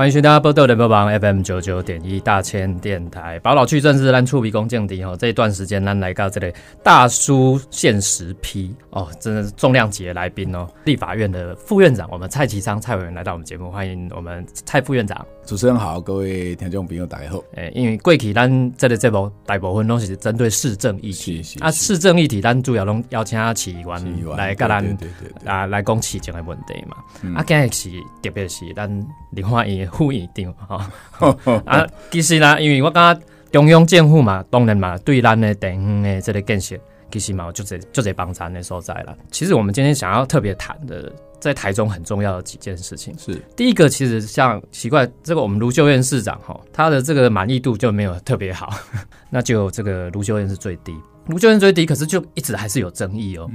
欢迎大家波多的播榜 FM 九九点一大千电台。宝老去正是咱触鼻公降低哦，这一段时间咱来到这里大叔现实批哦，真的是重量级的来宾哦。立法院的副院长，我们蔡其昌蔡委员来到我们节目，欢迎我们蔡副院长。主持人好，各位听众朋友大家好。诶，因为过去咱这里这部大部分东西是针对市政议题，啊，市政议题咱主要拢邀请起员来跟咱啊来讲市政的问题嘛。啊，今日是特别是咱林焕英。副院长哈啊，其实呢，因为我感觉中央政府嘛，当然嘛，对咱的地方的这个建设，其实嘛，就这就这帮咱的所在了。其实我们今天想要特别谈的，在台中很重要的几件事情，是。第一个，其实像奇怪，这个我们卢秀燕市长哈，他的这个满意度就没有特别好，那就这个卢秀燕是最低，卢秀燕最低，可是就一直还是有争议哦。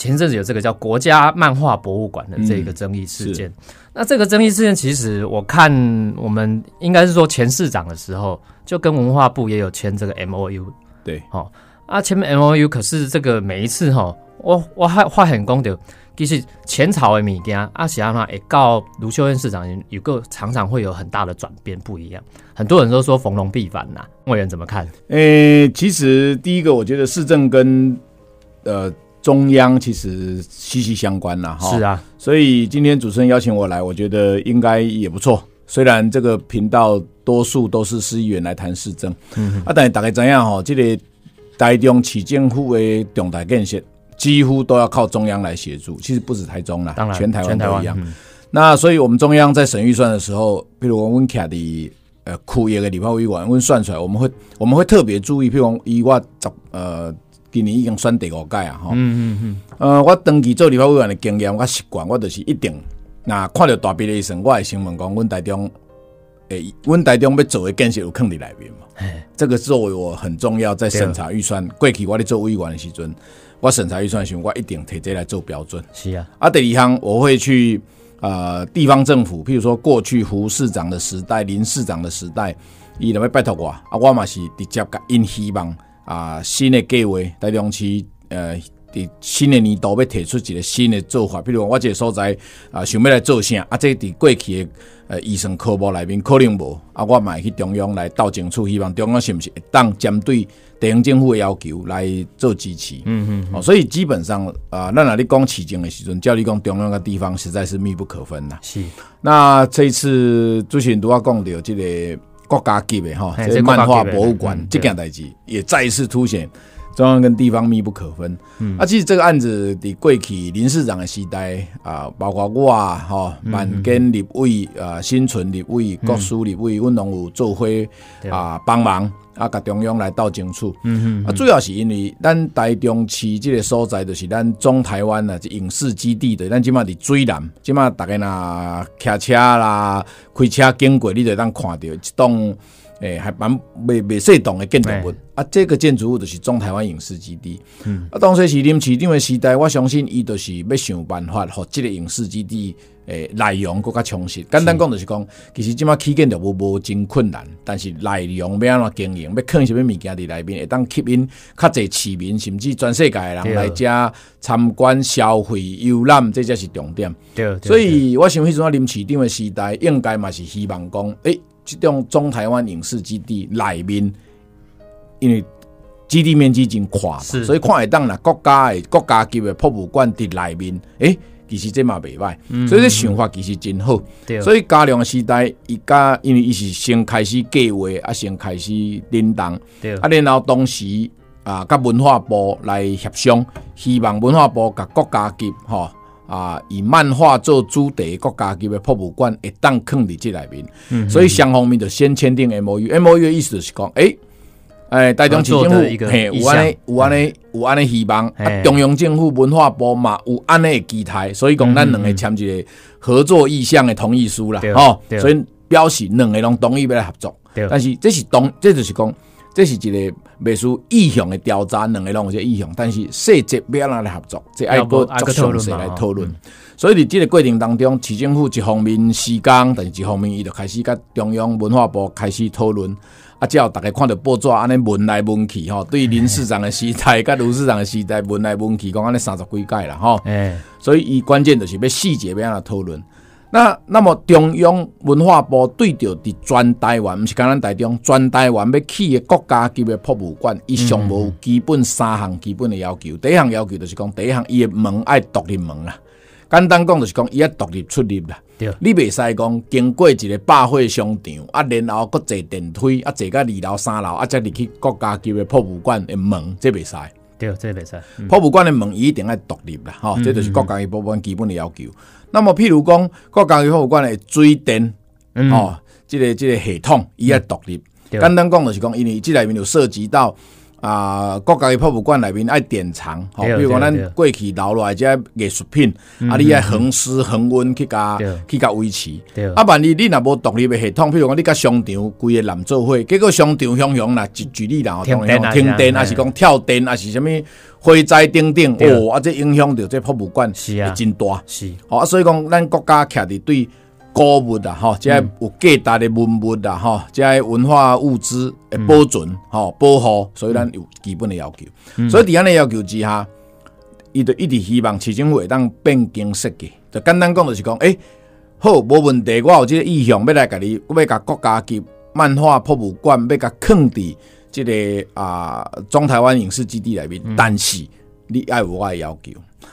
前阵子有这个叫国家漫画博物馆的这个争议事件，那这个争议事件其实我看我们应该是说前市长的时候就跟文化部也有签这个 M O U，对，好啊签 M O U，可是这个每一次哈，我我还话很公的，其实前朝的米件阿喜阿妈也告卢秀燕市长有个常常会有很大的转变不一样，很多人都说逢龙必反呐，委员怎么看？诶，其实第一个我觉得市政跟呃。中央其实息息相关了，哈，是啊，所以今天主持人邀请我来，我觉得应该也不错。虽然这个频道多数都是市议员来谈市政，嗯，啊，但是大概怎样哈？这个台中市政府的重大建设几乎都要靠中央来协助，其实不止台中啦，当然全台湾都一样。那所以我们中央在审预算的时候，比如我们卡的呃库业的立法委员，我们算出来，我们会我们会特别注意，譬如以我十呃。今年已经选第五届啊，吼，嗯嗯嗯，呃，我长期做立法委员的经验，我习惯，我就是一定，那看到大笔的预算，我会先问讲，阮台中，诶，阮台中要做的建设有坑伫内面嘛？这个作为我很重要，在审查预算，过去我咧做委员的时阵，我审查预算时，我一定摕这来做标准。是啊，啊，第二项我会去，呃，地方政府，譬如说过去胡市长的时代、林市长的时代，伊两要拜托我，啊，我嘛是直接甲因希望。啊，新的计划，台中市呃，伫新的年度要提出一个新的做法，比如我这个所在啊，想要来做啥啊？这伫过去的呃医生科目内面可能无啊，我嘛去中央来斗政处，希望中央是不是会当针对地方政府的要求来做支持？嗯嗯，哦，所以基本上啊，咱那你讲市政的时阵，叫你讲中央个地方实在是密不可分呐。是，那这一次主持人都要讲到这个。国家级的哈，这漫画博物馆这件代志也再一次凸显中央跟地方密不可分。嗯，啊，其实这个案子的过去林市长的时代啊，包括我啊，哈，万根立委啊，新存立委、国书立委，阮拢有做伙啊帮忙。啊，甲中央来斗争处，嗯嗯，啊，主要是因为咱台中市这个所在，就是咱中台湾啊，影视基地的，咱即马伫水南，即马大家若骑车啦、开车经过，你就当看到一栋诶，还蛮未未细栋的建筑物。啊，这个建筑物就是中台湾影视基地。嗯，啊，当时是林市长的时代，我相信伊就是要想办法，互这个影视基地。诶，内容更加充实。简单讲就是讲，其实即马起建就无无真困难，但是内容要安怎经营，要放什么物件伫内面，会当吸引较侪市民，甚至全世界的人来遮参观、消费、游览，这才是重点。对，所以我想迄阵啊，林市长的时代，应该嘛是希望讲，诶，即种中台湾影视基地内面，因为基地面积真宽，所以看会当啦，国家的国家级的博物馆伫内面，诶。其实这嘛袂歹，所以这想法其实真好。所以嘉良时代，伊家因为伊是先开始计划，啊，先开始领导，啊，然后当时啊，甲文化部来协商，希望文化部甲国家级吼啊，以漫画做主题，国家级的博物馆会当放伫即内面。所以双方面就先签订 M O U，M O U 的意思就是讲，诶。诶，台中市政府嘿有安尼有安尼有安尼希望，啊，中央政府文化部嘛有安尼的期待，所以讲咱两个签一个合作意向的同意书啦，吼，所以表示两个人同意要来合作。但是这是同，这就是讲，这是一个未输意向的调查，两个拢有这意向，但是细节要安来合作，这爱个作详细来讨论。所以伫这个过程当中，市政府一方面施工，但是一方面伊就开始甲中央文化部开始讨论。啊，只要大家看到报纸安尼问来问去吼，对林市长的时代、甲卢市长的时代问来问去，讲安尼三十几届啦吼。诶，所以伊关键就是要细节要安怎讨论。那那么中央文化部对着伫全台湾，毋是讲咱台中，全台湾要起的国家级的博物馆，伊上无基本三项基本的要求。第一项要求就是讲，第一项伊的门爱独立门啦。简单讲就是讲，伊要独立出入啦。你袂使讲经过一个百货商场，啊，然后搁坐电梯，啊，坐到二楼三楼，啊，再入去国家级的博物馆的门，这袂使。对，这袂使。博物馆的门一定要独立啦，吼，这就是国家的博物馆基本的要求。那么，譬如讲，国家博物馆的水电，哦，这个这个系统，伊要独立。简单讲就是讲，因为这里面有涉及到啊，国家的博物馆内面爱典藏，吼，比如讲咱过去留落来这艺术品，啊，你爱恒湿恒温去加去加维持。啊，万一你若无独立的系统，比如讲你甲商场规个南做伙，结果商场响响啦，一举例啦，停电，停电，还是讲跳电，还是什么？火灾等等，哦，啊，这影响到这博物馆是啊，真大。是。好啊，所以讲，咱国家徛伫对古物啊，吼，即有价值的文物啊，吼，即文化物资的保存，吼，保护，所以咱有基本的要求。所以伫安尼要求之下，伊就一直希望市政府会当变更设计。就简单讲，就是讲，诶，好，无问题，我有即个意向要来甲你，要甲国家级漫画博物馆要甲坑伫。即个啊，中台湾影视基地内面，但是你爱有我的要求，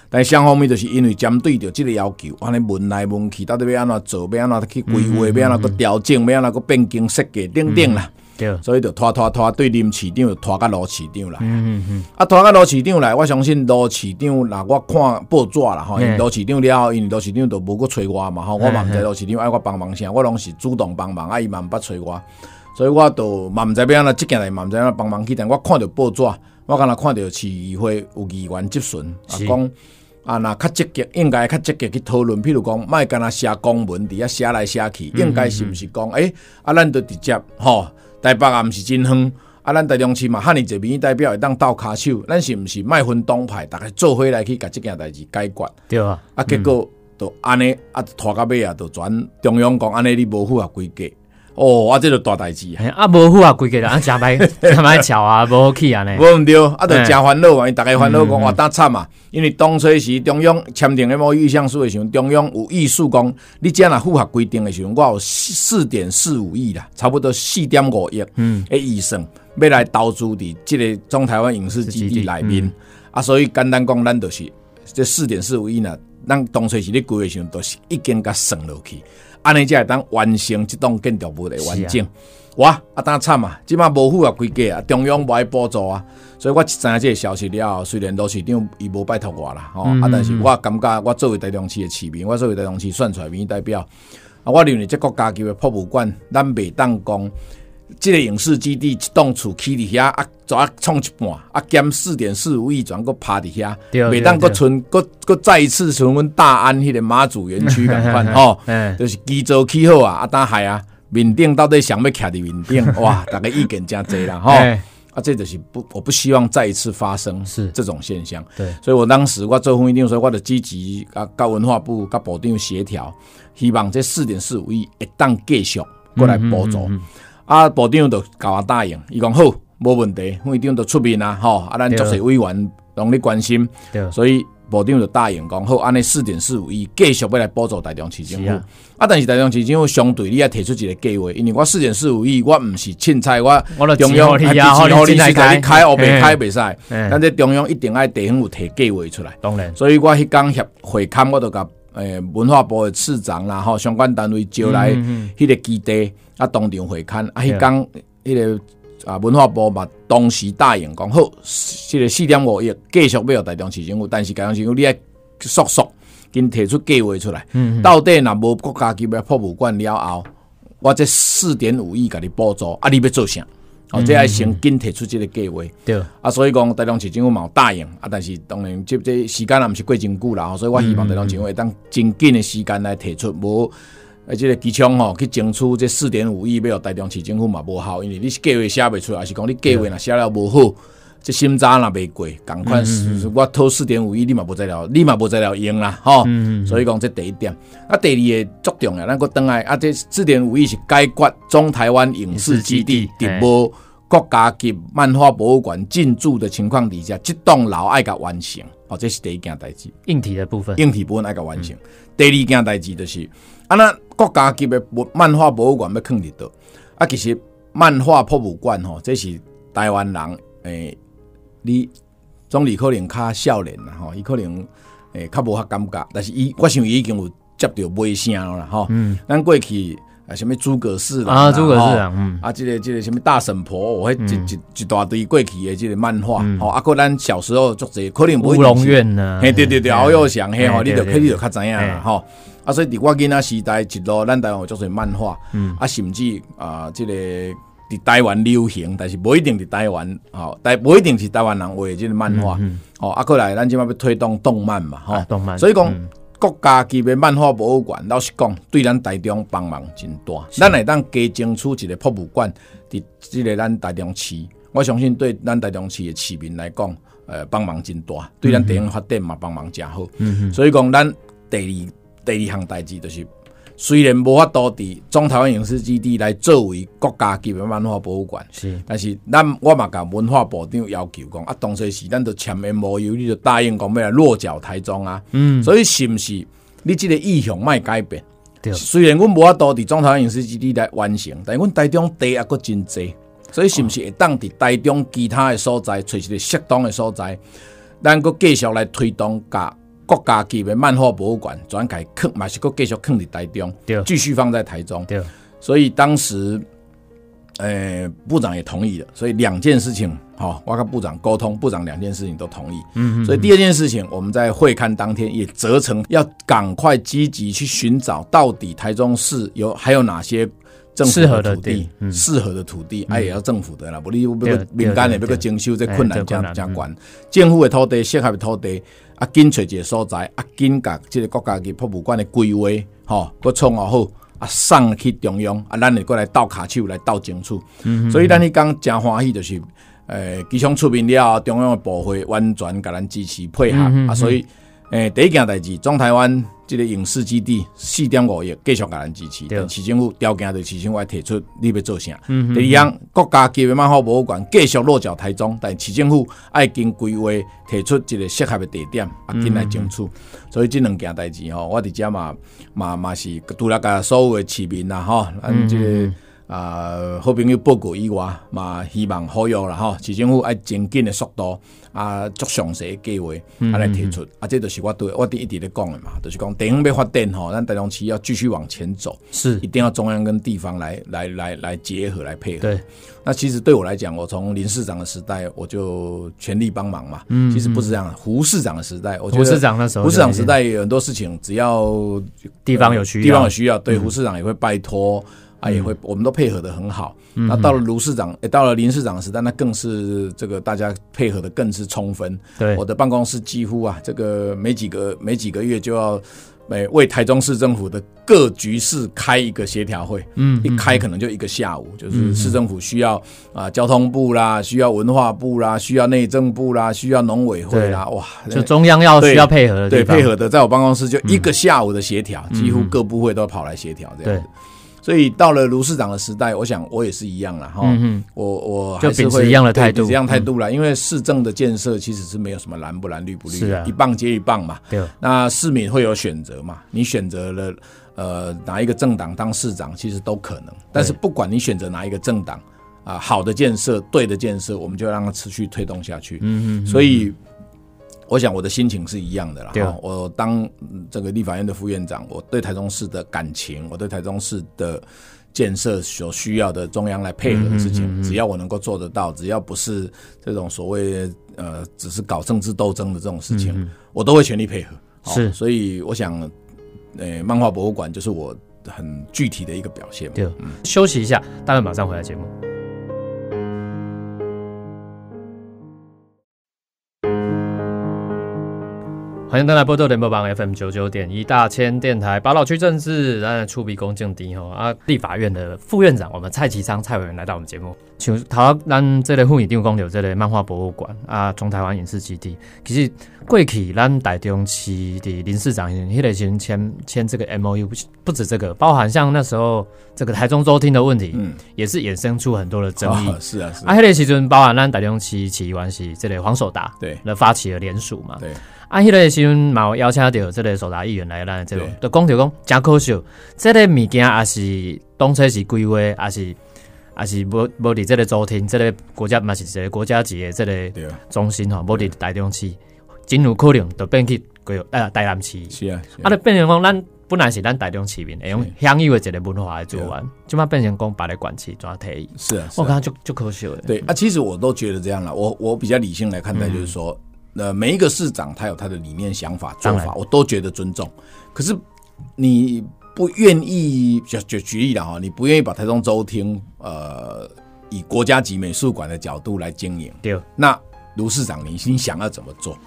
但相方面就是因为针对着这个要求，安尼问来问去，到底要安怎做，要安怎去规划，要安怎个调整，要安怎个变更设计等等啦。对，所以就拖拖拖，对林市长拖到罗市长来。嗯嗯嗯。啊，拖到罗市长来，我相信罗市长，若我看报纸啦，吼，罗市长了后，因为罗市长都无搁催我嘛，吼，我嘛毋知罗市长爱我帮忙啥，我拢是主动帮忙，啊，伊嘛毋捌催我。所以我都嘛毋知要安怎即件来嘛毋知安怎帮忙去，但我看着报纸，我敢若看到市议会有议员质询，啊讲啊，若较积极，应该较积极去讨论，譬如讲，莫敢若写公文伫遐写来写去，应该是毋是讲，诶，啊，咱都直接吼，台北也毋是真远，啊，咱台中市嘛，汉尼这边代表会当倒骹手，咱是毋是莫分党派，逐个做伙来去甲即件代志解决？对啊，啊，结果都安尼，啊，拖到尾啊，都转中央讲安尼，你无符合规格。哦，啊，这个大代志啊！无符合规格啊，真歹真歹巧啊，无好去啊呢。无毋对，啊，著真烦恼嘛，因逐个烦恼讲哇，当惨啊。因为当初时中央签订迄某意向书的时候，中央有意思讲，你只若符合规定的时候，我有四点四五亿啦，差不多四点五亿嗯，诶，预算要来投资伫即个中台湾影视基地内面啊，所以简单讲，咱就是这四点四五亿呢，咱当初时咧规划时候，都是已经甲算落去。安尼才会当完成即栋建筑物的完整。哇，啊，当惨啊！即马无符合规格啊，中央无爱补助啊，所以我知影即个消息了后。虽然罗市长伊无拜托我啦，吼，啊，但是我感觉我作为台中市的市民，我作为台中市选出来民意代表，啊，我认为这国家级的博物馆，咱袂当讲。即个影视基地一栋厝起伫遐啊，怎啊创一半啊，减四点四五亿，全个趴伫遐，每当搁存搁搁再一次从阮大安迄个妈祖园区共款 吼，就是基座起好啊，啊当海啊，面顶到底想要徛伫面顶，哇，大家意见真济啦吼，啊，这就是不，我不希望再一次发生是。这种现象，对，所以我当时我做风一定说，我就积极啊，甲文化部甲部长协调，希望这四点四五亿一旦继续过来补助。啊，部长就甲我答应，伊讲好，无问题，副长就出面啊，吼，啊，咱足协委员拢咧关心，所以部长就答应讲好，安尼四点四五亿继续要来补助台中市政府。啊，但是台中市政府相对你也提出一个计划，因为我四点四五亿，我毋是凊彩，我中央还支持互你是甲你开，哦，袂开袂使，但这中央一定爱地方有提计划出来。当然，所以我迄工协会刊，我都甲诶文化部的市长啦，吼相关单位招来迄个基地。啊，当场会勘啊，迄讲迄个啊，文化部嘛，当时答应讲好，即个四点五亿继续要台中市政府，但是台中市政府你爱速速跟提出计划出来，到底若无国家级别博物馆了后，我这四点五亿甲你补助，啊，你要做啥？哦，这还先紧提出这个计划。对啊，所以讲台中市政府嘛有答应啊，但是当然这这时间也毋是过真久啦，所以我希望台中市政府会当真紧的时间来提出无。啊这个机枪吼，去争取这四点五亿，要台中市政府嘛无效，因为你计划写袂出来，还是讲你计划若写了无好，这心渣若袂过，赶快我偷四点五亿，你嘛无再了，你嘛无再了用啦，吼。所以讲这第一点，啊，第二个作用啊，咱个等来啊，这四点五亿是解决中台湾影视基地伫无国家级漫画博物馆进驻的情况底下，这栋楼爱甲完成，哦，这是第一件代志。硬体的部分，硬体部分爱甲完成。第二件代志就是啊，那国家级的漫画博物馆要坑伫倒啊，其实漫画博物馆吼，这是台湾人诶，你总理可能较少年啦吼，伊可能诶较无遐感觉，但是伊我想伊已经有接到尾声啦吼。嗯，咱过去。啊，什物诸葛氏啊，诸葛氏嗯，啊，这个这个什物大婶婆，我迄一一一大堆过去的即个漫画，哦，啊，个咱小时候做这可能乌龙院呢，嘿，对对对，敖幼祥嘿，吼，你就可你就较知影啦，吼，啊，所以伫我囡仔时代一路咱台湾做做漫画，嗯，啊，甚至啊，这个伫台湾流行，但是不一定伫台湾，吼，但不一定是台湾人画即个漫画，哦，啊，过来咱即马要推动动漫嘛，吼，动漫，所以讲。国家级的漫画博物馆，老实讲，对咱台中帮忙真大。咱来当加争取一个博物馆，伫即个咱台中市，我相信对咱台中市的市民来讲，呃，帮忙真大。对咱地方发展嘛，帮忙真好。所以讲，咱第二第二项代志就是。虽然无法度伫中台湾影视基地来作为国家级的漫画博物馆，是，但是咱我嘛甲文化部长要求讲，啊，当时是咱都签 M O U，你就答应讲要来落脚台中啊，嗯，所以是毋是你即个意向卖改变？对，虽然阮无法度伫中台湾影视基地来完成，但阮台中地也阁真济，所以是毋是会当伫台中其他的所在，找一个适当的所在，咱阁继续来推动甲。国家级的漫画博物馆转改坑，嘛是个继续坑伫台中，继续放在台中。对，所以当时，呃，部长也同意了。所以两件事情，好，我跟部长沟通，部长两件事情都同意。嗯，所以第二件事情，我们在会刊当天也责成要赶快积极去寻找，到底台中市有还有哪些适合的土地，适合的土地，哎，也要政府的啦，不，你不民间的，不个征收这困难加加关，政府的土地，适合的土地。啊，紧找一个所在，啊，紧甲即个国家级博物馆的规划，吼，佮创好好，啊，送去中央，啊，咱会过来斗骹手来斗争取。所以咱迄讲诚欢喜，就是诶，机场出面了，中央的部会完全甲咱支持配合，啊，所以。诶，第一件代志，中台湾这个影视基地四点五亿继续甲咱支持，但市政府条件就市政府提出你要做啥。第二样，国家级的漫画博物馆继续落脚台中，但市政府爱经规划提出一个适合的地点，啊，进来争取。所以这两件代志吼，我伫遮嘛嘛嘛是除了甲所有的市民啦吼，咱这个。啊，好朋友报告以外，嘛希望好用啦吼，市政府爱真紧的速度啊，足详细的计划啊来提出，啊，这就是我对我哋一直咧讲的嘛，就是讲地方要发展吼，咱台中市要继续往前走，是一定要中央跟地方来来来来结合来配合。对，那其实对我来讲，我从林市长的时代我就全力帮忙嘛。嗯，其实不是这样，胡市长的时代，我觉得胡市长那时候，胡市长时代有很多事情，只要地方有需要，地方有需要，对胡市长也会拜托。啊，也会，我们都配合的很好。那到了卢市长，也到了林市长时代，那更是这个大家配合的更是充分。对，我的办公室几乎啊，这个没几个没几个月就要每为台中市政府的各局市开一个协调会。嗯，一开可能就一个下午，就是市政府需要啊，交通部啦，需要文化部啦，需要内政部啦，需要农委会啦，哇，就中央要需要配合的，对，配合的，在我办公室就一个下午的协调，几乎各部会都跑来协调这样子。所以到了卢市长的时代，我想我也是一样了哈。我我就秉持一样的态度，一样态度了。因为市政的建设其实是没有什么蓝不蓝、绿不绿，一棒接一棒嘛。对。那市民会有选择嘛？你选择了呃哪一个政党当市长，其实都可能。但是不管你选择哪一个政党啊，好的建设、对的建设，我们就让它持续推动下去。嗯嗯。所以。我想我的心情是一样的啦。我当这个立法院的副院长，我对台中市的感情，我对台中市的建设所需要的中央来配合的事情，只要我能够做得到，只要不是这种所谓呃只是搞政治斗争的这种事情，我都会全力配合。是，所以我想，呃，漫画博物馆就是我很具体的一个表现。对，休息一下，待会马上回来节目。欢迎登来波多联播榜 FM 九九点一大千电台，八老区政治，咱出笔恭敬低吼啊！立法院的副院长，我们蔡其昌蔡委员来到我们节目，请他咱这类护影定公有这类漫画博物馆啊，中台湾影视基地。其实过去咱台中市的林市长迄个先签签这个 MOU，不止这个，包含像那时候这个台中州厅的问题，嗯，也是衍生出很多的争议。是啊，是啊。啊，迄个时阵包含咱台中市起关系这类黄守达对，来发起了联署嘛。对。啊，迄个时阵嘛有邀请到即个首达议员来咱这种，就讲着讲诚可惜，这个物件也是当初是规划，也是也是无无伫即个周厅，这个国家嘛是一个国家级的即个中心吼，无伫台中市，真有可能就变去规呃台南市。是啊，啊，就变成讲咱本来是咱台中市民会用享有的一个文化来做完，即马变成讲把咧管区抓提议。是啊，我感觉就就可惜了。对啊，其实我都觉得这样了。我我比较理性来看待，就是说。呃，每一个市长他有他的理念、想法、做法，我都觉得尊重。可是你不愿意，就就举例了哈，你不愿意把台中州厅呃以国家级美术馆的角度来经营。对，那卢市长，你你想要怎么做？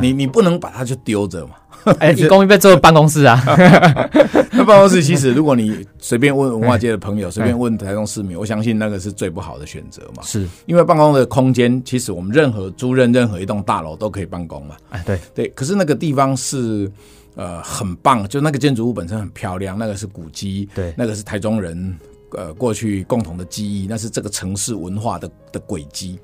你你不能把它就丢着嘛。哎，你公寓被做办公室啊？那办公室其实，如果你随便问文化界的朋友，随便问台中市民，我相信那个是最不好的选择嘛。是因为办公的空间，其实我们任何租任任何一栋大楼都可以办公嘛。哎，对对。可是那个地方是呃很棒，就那个建筑物本身很漂亮，那个是古迹，对，那个是台中人呃过去共同的记忆，那是这个城市文化的的轨迹。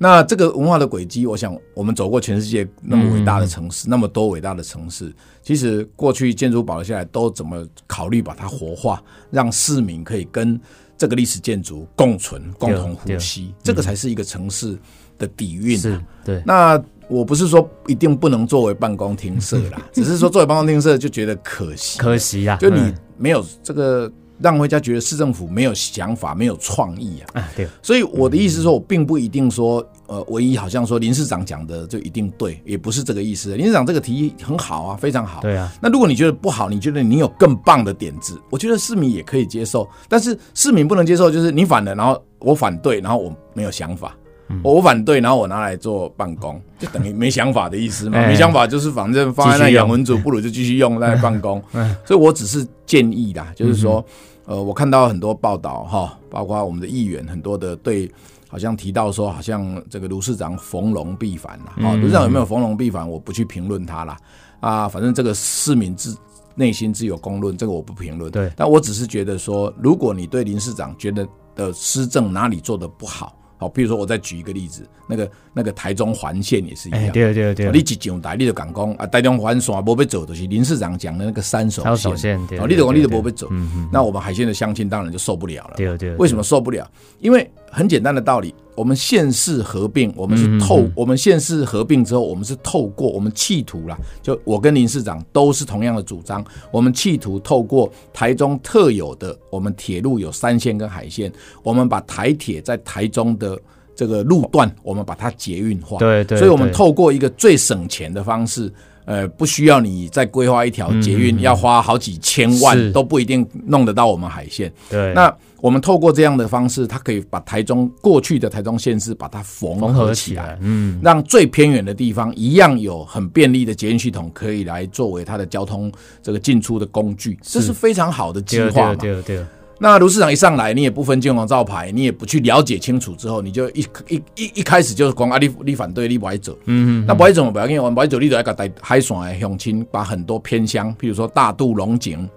那这个文化的轨迹，我想我们走过全世界那么伟大的城市，那么多伟大的城市，其实过去建筑保留下来，都怎么考虑把它活化，让市民可以跟这个历史建筑共存、共同呼吸，这个才是一个城市的底蕴。是，对。那我不是说一定不能作为办公厅舍啦，只是说作为办公厅舍就觉得可惜，可惜呀，就你没有这个。让回家觉得市政府没有想法、没有创意啊！啊，对。所以我的意思是说，我并不一定说，呃，唯一好像说林市长讲的就一定对，也不是这个意思。林市长这个提议很好啊，非常好。对啊。那如果你觉得不好，你觉得你有更棒的点子，我觉得市民也可以接受。但是市民不能接受，就是你反了，然后我反对，然后我没有想法。我反对，然后我拿来做办公，就等于没想法的意思嘛。没想法就是反正放在那养文组，不如就继续用在办公。所以我只是建议啦，就是说。呃，我看到很多报道哈，包括我们的议员很多的对，好像提到说，好像这个卢市长逢龙必反了。啊，卢市长有没有逢龙必反，我不去评论他啦。啊，反正这个市民自内心自有公论，这个我不评论。对，但我只是觉得说，如果你对林市长觉得的施政哪里做的不好。好，比如说我再举一个例子，那个那个台中环线也是一样，对对对，你一上台你就讲讲啊，台中环线无被走，就是林市长讲的那个三手线，哦，你就讲你就无被走，那我们海鲜的乡亲当然就受不了了，对对，为什么受不了？因为很简单的道理。我们县市合并，我们是透我们县市合并之后，我们是透过我们企图啦，就我跟林市长都是同样的主张，我们企图透过台中特有的我们铁路有三线跟海线，我们把台铁在台中的这个路段，我们把它捷运化，对对，所以我们透过一个最省钱的方式。呃，不需要你再规划一条捷运，要花好几千万都不一定弄得到我们海线。对，那我们透过这样的方式，它可以把台中过去的台中县市把它缝合起来，嗯，让最偏远的地方一样有很便利的捷运系统，可以来作为它的交通这个进出的工具，这是非常好的计划嘛。对对。那卢市长一上来，你也不分金融招牌，你也不去了解清楚之后，你就一一一一开始就是讲啊，你你反对，你不爱走，嗯嗯，那不爱走不要紧，我不爱走，你就要个带海线的乡亲，把很多偏乡，譬如说大渡、龙井、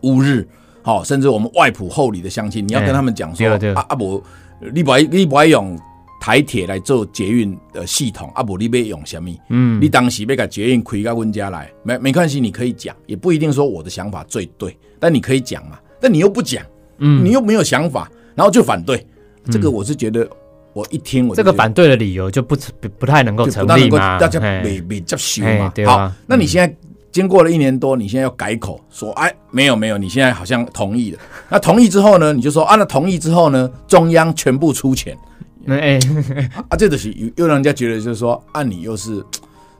乌日，好，甚至我们外埔后里的乡亲，你要跟他们讲说，啊啊不，你不爱你不爱用台铁来做捷运的系统，啊不，你要用什么？嗯，你当时要把捷运开到温家来，没没关系，你可以讲，也不一定说我的想法最对，但你可以讲嘛。但你又不讲，嗯，你又没有想法，然后就反对，这个我是觉得，我一听我这个反对的理由就不不不太能够成立嘛，大家没没接受嘛。好，那你现在经过了一年多，你现在要改口说，哎，没有没有，你现在好像同意了。那同意之后呢，你就说啊，那同意之后呢，中央全部出钱，哎，啊，这个是又让人家觉得就是说，啊，你又是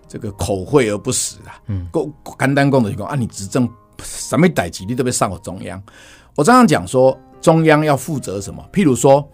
这个口惠而不实啊，嗯，够简单讲的情况，啊，你执政。什么代级你都被上过中央。我常常讲说，中央要负责什么？譬如说，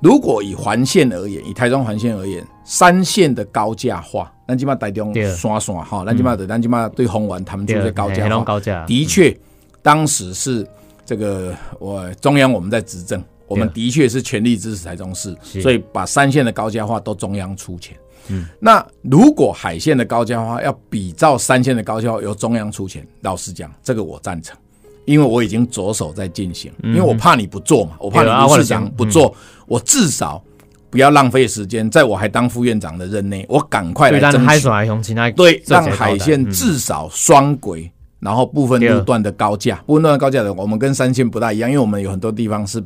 如果以环线而言，以台中环线而言，三线的高架化，那起码台中刷刷哈，那起码的，那起码对红丸他们就是高架化。的确，当时是这个我中央我们在执政，我们的确是全力支持台中市，所以把三线的高架化都中央出钱。嗯，那如果海线的高架化要比照三线的高架化由中央出钱，老实讲，这个我赞成，因为我已经着手在进行，因为我怕你不做嘛，我怕你市长不做，我至少不要浪费时间，在我还当副院长的任内，我赶快来争取。对，让海线至少双轨，然后部分路段的高架，部分路段高架的，我们跟三线不大一样，因为我们有很多地方是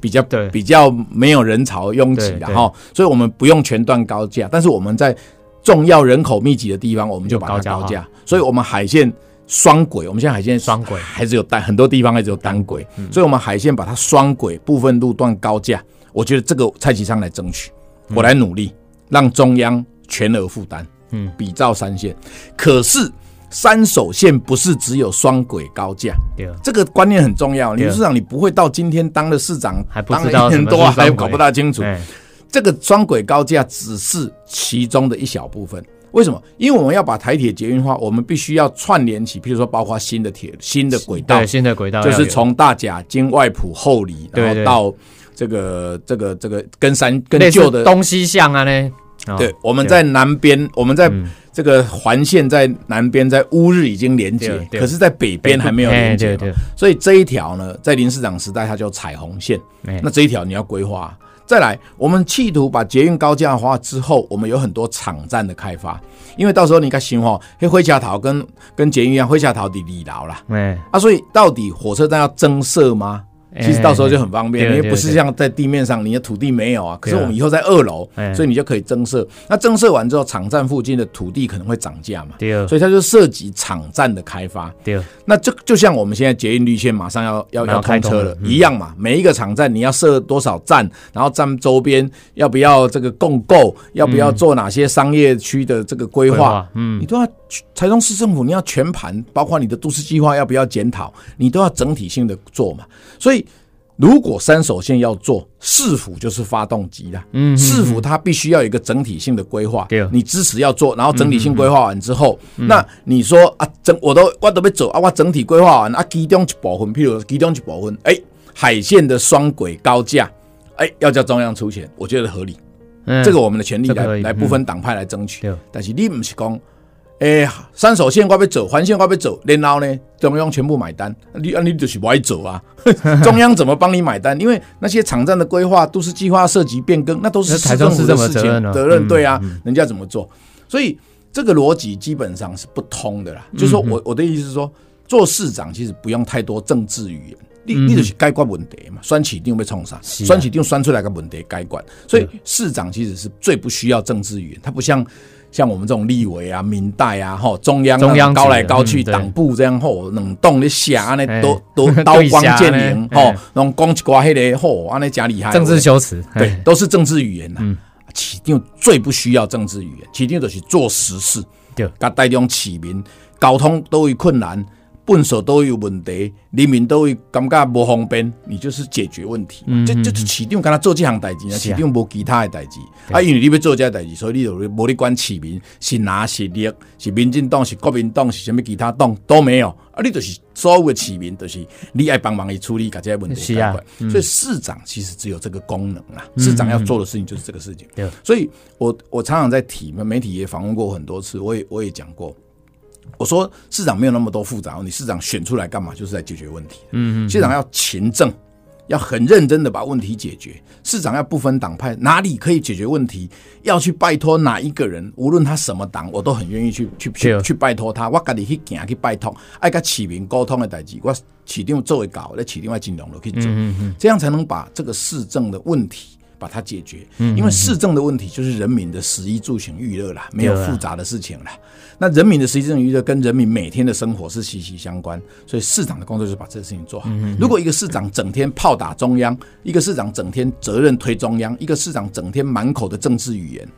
比较比较没有人潮拥挤的哈，所以我们不用全段高架，但是我们在重要人口密集的地方，我们就把它高架。所以，我们海线双轨，我们现在海线双轨还是有单，很多地方还是有单轨，所以我们海线把它双轨，部分路段高架。我觉得这个蔡其昌来争取，我来努力，让中央全额负担。嗯，比照三线，可是三手线不是只有双轨高架，这个观念很重要。李市长，你不会到今天当了市长，还不知道很多，还搞不大清楚。这个双轨高架只是其中的一小部分，为什么？因为我们要把台铁捷运化，我们必须要串联起，譬如说包括新的铁、新的轨道，新的轨道就是从大甲经外埔后里，然后到这个这个这个跟山跟旧的东西向啊呢？对，我们在南边，我们在这个环线在南边，在乌日已经连接，可是在北边还没有连接，所以这一条呢，在林市长时代它叫彩虹线，那这一条你要规划。再来，我们企图把捷运高架化之后，我们有很多场站的开发，因为到时候你看新化，黑灰桥桃跟跟捷运一样，灰桥头的里劳了，哎，啊，所以到底火车站要增设吗？其实到时候就很方便，因为不是像在地面上，你的土地没有啊。可是我们以后在二楼，所以你就可以增设。那增设完之后，场站附近的土地可能会涨价嘛？对。所以它就涉及场站的开发。对。那就就像我们现在捷运绿线马上要要要通车了一样嘛。每一个场站你要设多少站，然后站周边要不要这个共购，要不要做哪些商业区的这个规划？嗯，你都要台中市政府你要全盘，包括你的都市计划要不要检讨，你都要整体性的做嘛。所以。如果三手线要做，市府就是发动机啦。嗯，市府它必须要有一个整体性的规划。对，你支持要做，然后整体性规划完之后，那你说啊，整我都我都要走啊，我整体规划完啊，其中一部分，譬如其中一部分，哎，海线的双轨高架，哎，要叫中央出钱，我觉得合理。嗯，这个我们的权利来来部分党派来争取。但是你不是讲。诶，三手线我要走，环线我要走，然后呢，中央全部买单，你啊你就是不爱走啊？中央怎么帮你买单？因为那些场站的规划、都市计划涉及变更，那都是市政府的事情，责任对啊，人家怎么做？所以这个逻辑基本上是不通的啦。就是说我我的意思是说，做市长其实不用太多政治语言，你你就是该管问题嘛，酸起一定被冲上，酸起一定酸出来个问题该管。所以市长其实是最不需要政治语言，他不像。像我们这种立委啊、民代啊、吼中央中央高来高去，党部这样吼冷冻的下 安尼都都刀光剑影吼，那种讲一挂迄个吼安尼假厉害，政治修辞对，都是政治语言呐。起定最不需要政治语言，起定就是做实事，对，甲带动市民交通都会困难。笨手都有问题，人民都会感觉不方便，你就是解决问题。这就是市长跟他做这项代志啊，市长无其他的代志。啊，因为你要做这代志，所以你就无你管市民是哪是力，是民进党是国民党是什么其他党都没有。啊，你就是所有的市民就是你爱帮忙去处理这些问题。是啊，所以市长其实只有这个功能啦。市长要做的事情就是这个事情。所以我我常常在提，媒体也访问过很多次，我也我也讲过。我说市长没有那么多复杂你，市长选出来干嘛？就是在解决问题。嗯嗯，市长要勤政，要很认真的把问题解决。市长要不分党派，哪里可以解决问题，要去拜托哪一个人，无论他什么党，我都很愿意去去去去拜托他。我家己去行去拜托，爱跟市民沟通的代志，我市长作为搞，在市长外尽量都可以做，这样才能把这个市政的问题。把它解决，因为市政的问题就是人民的食衣住行娱乐啦，没有复杂的事情啦。那人民的食衣住行娱乐跟人民每天的生活是息息相关，所以市长的工作就是把这个事情做好。如果一个市长整天炮打中央，一个市长整天责任推中央，一个市长整天满口的政治语言。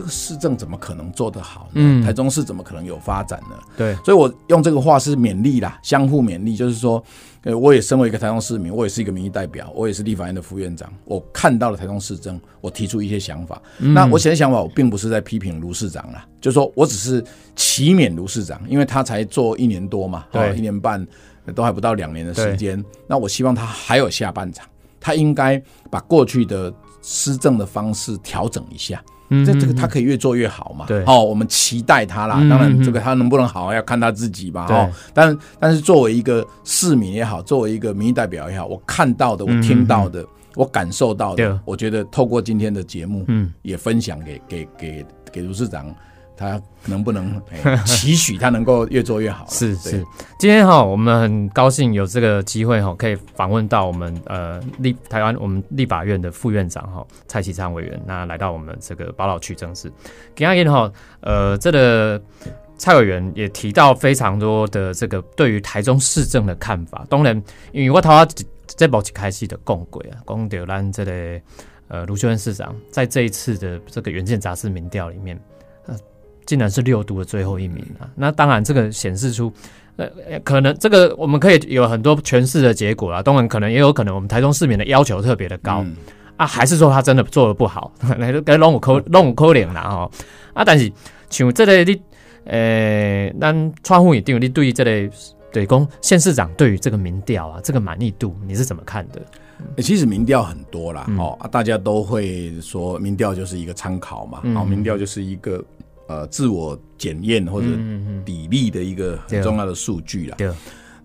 这个市政怎么可能做得好？嗯，台中市怎么可能有发展呢？对，所以我用这个话是勉励啦，相互勉励，就是说，呃，我也身为一个台中市民，我也是一个民意代表，我也是立法院的副院长，我看到了台中市政，我提出一些想法。那我写的想法，我并不是在批评卢市长啦，就是说我只是祈勉卢市长，因为他才做一年多嘛，对，一年半都还不到两年的时间。那我希望他还有下半场，他应该把过去的施政的方式调整一下。这这个他可以越做越好嘛？对，哦，我们期待他啦。当然，这个他能不能好要看他自己吧。哦，但但是作为一个市民也好，作为一个民意代表也好，我看到的，我听到的，我感受到的，我觉得透过今天的节目，嗯，也分享给给给给卢市长。他能不能 期许他能够越做越好？是是，今天哈，我们很高兴有这个机会哈，可以访问到我们呃立台湾我们立法院的副院长哈蔡启昌委员，那来到我们这个宝岛区政事。第二天哈，呃，这个蔡委员也提到非常多的这个对于台中市政的看法。当然，因为我头下这部开戏的共轨啊，讲到咱这个呃卢秀恩市长在这一次的这个《原件杂志民调里面。竟然是六都的最后一名啊！那当然，这个显示出，呃，可能这个我们可以有很多诠释的结果啊。当然，可能也有可能我们台中市民的要求特别的高啊，还是说他真的做的不好？那就该弄五扣弄五扣脸了哈啊！但是像这类你，呃，咱窗户一定，你对于这类对公县市长对于这个民调啊，这个满意度你是怎么看的？其实民调很多啦，哦啊，大家都会说民调就是一个参考嘛，哦，民调就是一个。呃，自我检验或者比例的一个很重要的数据啦。对，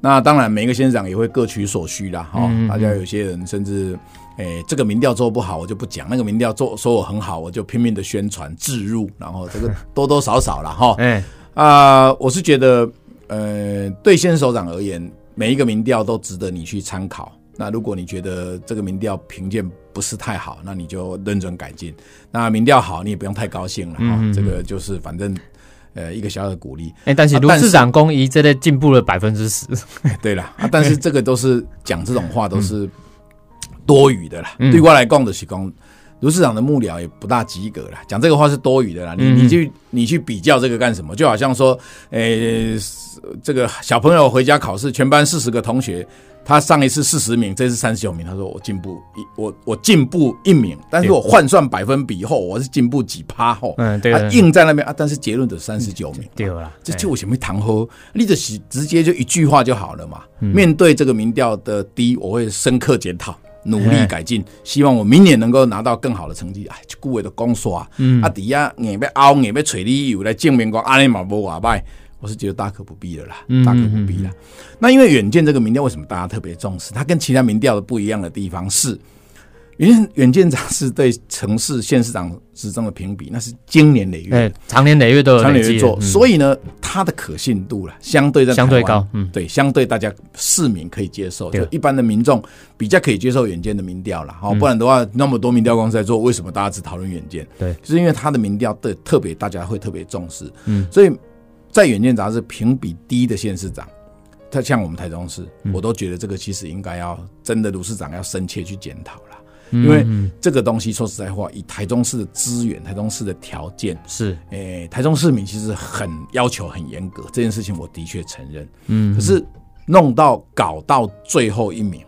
那当然每一个县长也会各取所需啦。哈，大家有些人甚至，诶，这个民调做不好，我就不讲；那个民调做说我很好，我就拼命的宣传置入，然后这个多多少少了哈。哎，啊，我是觉得，呃，对县首长而言，每一个民调都值得你去参考。那如果你觉得这个民调评鉴不是太好，那你就认真改进。那民调好，你也不用太高兴了哈。这个就是反正呃一个小小的鼓励。哎，但是卢市长公益这类进步了百分之十。对了啊，但是这个都是讲这种话都是多余的啦。对过来讲的是讲卢市长的幕僚也不大及格了，讲这个话是多余的啦。你你去你去比较这个干什么？就好像说，诶，这个小朋友回家考试，全班四十个同学。他上一次四十名，这次三十九名。他说我进步一，我我进步一名，但是我换算百分比后，我是进步几趴后。嗯，对。他硬在那边啊，但是结论的三十九名。对了，这就我什么谈喝，你就是直接就一句话就好了嘛。面对这个民调的低，我会深刻检讨，努力改进，希望我明年能够拿到更好的成绩。哎，顾伟的公说嗯，啊，底下硬要凹，硬要锤你油来证明讲阿尼嘛无外歹。我是觉得大可不必了啦，大可不必了。那因为远见这个民调为什么大家特别重视？它跟其他民调的不一样的地方是，远远见杂志对城市县市长之中的评比，那是经年累月，长年累月都有长年累月做，所以呢，它的可信度了相对在相对高，嗯，对，相对大家市民可以接受，就一般的民众比较可以接受远见的民调了。好，不然的话，那么多民调公司在做，为什么大家只讨论远见？对，就是因为他的民调对特别大家会特别重视，嗯，所以。在远见杂志评比低的县市长，他像我们台中市，我都觉得这个其实应该要真的卢市长要深切去检讨了，因为这个东西说实在话，以台中市的资源、台中市的条件是，诶，台中市民其实很要求很严格，这件事情我的确承认，嗯，可是弄到搞到最后一名，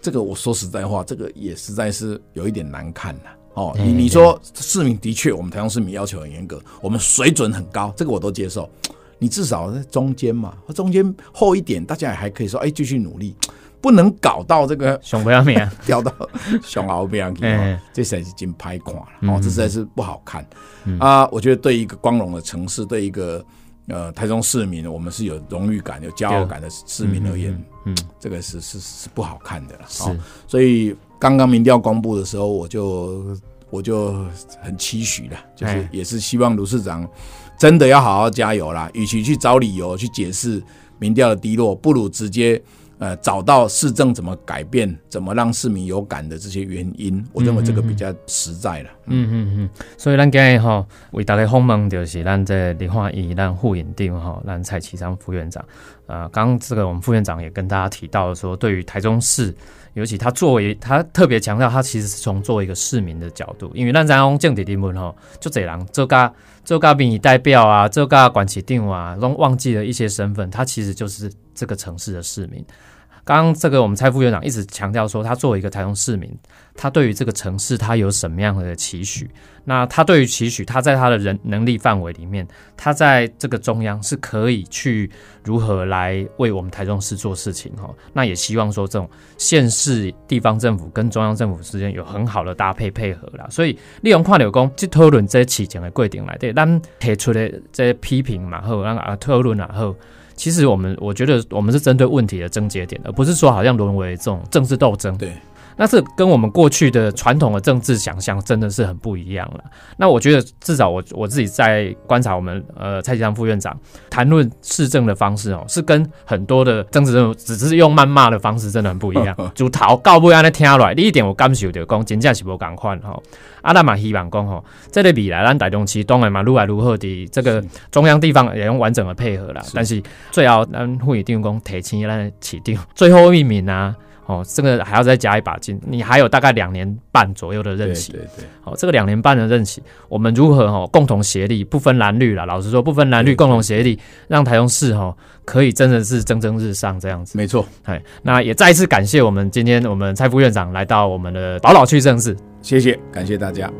这个我说实在话，这个也实在是有一点难看呐。哦，你你说市民的确，我们台中市民要求很严格，我们水准很高，这个我都接受。你至少在中间嘛，中间厚一点，大家也还可以说，哎，继续努力，不能搞到这个熊不要命，掉到熊熬不要命，这才是真拍垮了。哦，这实在是不好看啊！我觉得对一个光荣的城市，对一个呃台中市民，我们是有荣誉感、有骄傲感的市民而言，嗯，这个是是是不好看的了。是，所以。刚刚民调公布的时候，我就我就很期许了，就是也是希望卢市长真的要好好加油啦。与其去找理由去解释民调的低落，不如直接呃找到市政怎么改变、怎么让市民有感的这些原因。我认为这个比较实在了。嗯嗯嗯。所以咱今日吼为大家访问就是咱这林化义、咱副院长哈、咱蔡启章副院长。呃，刚刚这个我们副院长也跟大家提到说，对于台中市。尤其他作为他特别强调，他其实是从作为一个市民的角度，因为咱在讲政治人物吼，就这人做噶做噶民意代表啊，做噶管起定啊，都忘记了一些身份，他其实就是这个城市的市民。刚刚这个我们蔡副院长一直强调说，他作为一个台中市民，他对于这个城市他有什么样的期许？那他对于期许，他在他的人能力范围里面，他在这个中央是可以去如何来为我们台中市做事情哈？那也希望说这种县市地方政府跟中央政府之间有很好的搭配配合啦。所以利用跨流工去讨论这起前的规定来对，咱提出的这些批评嘛后，让啊讨论然后。其实我们我觉得我们是针对问题的症结点，而不是说好像沦为这种政治斗争。对，那这跟我们过去的传统的政治想象真的是很不一样了。那我觉得至少我我自己在观察我们呃蔡其昌副院长谈论市政的方式哦，是跟很多的政治人物只是用谩骂的方式真的很不一样。就讨告不安的听来，第一点我感受就讲真正是无共款哈。阿拉嘛希望讲吼，这类未来咱大中期当然嘛如来如何的这个中央地方也用完整的配合啦。但是最后咱会议定工提前咱起定最后一名啊。哦，这个还要再加一把劲，你还有大概两年半左右的任期。对对。好，这个两年半的任期，我们如何哦共同协力，不分蓝绿了。老实说，不分蓝绿，共同协力，让台中市哈可以真的是蒸蒸日上这样子。没错。哎，那也再一次感谢我们今天我们蔡副院长来到我们的宝岛区政治，谢谢，感谢大家。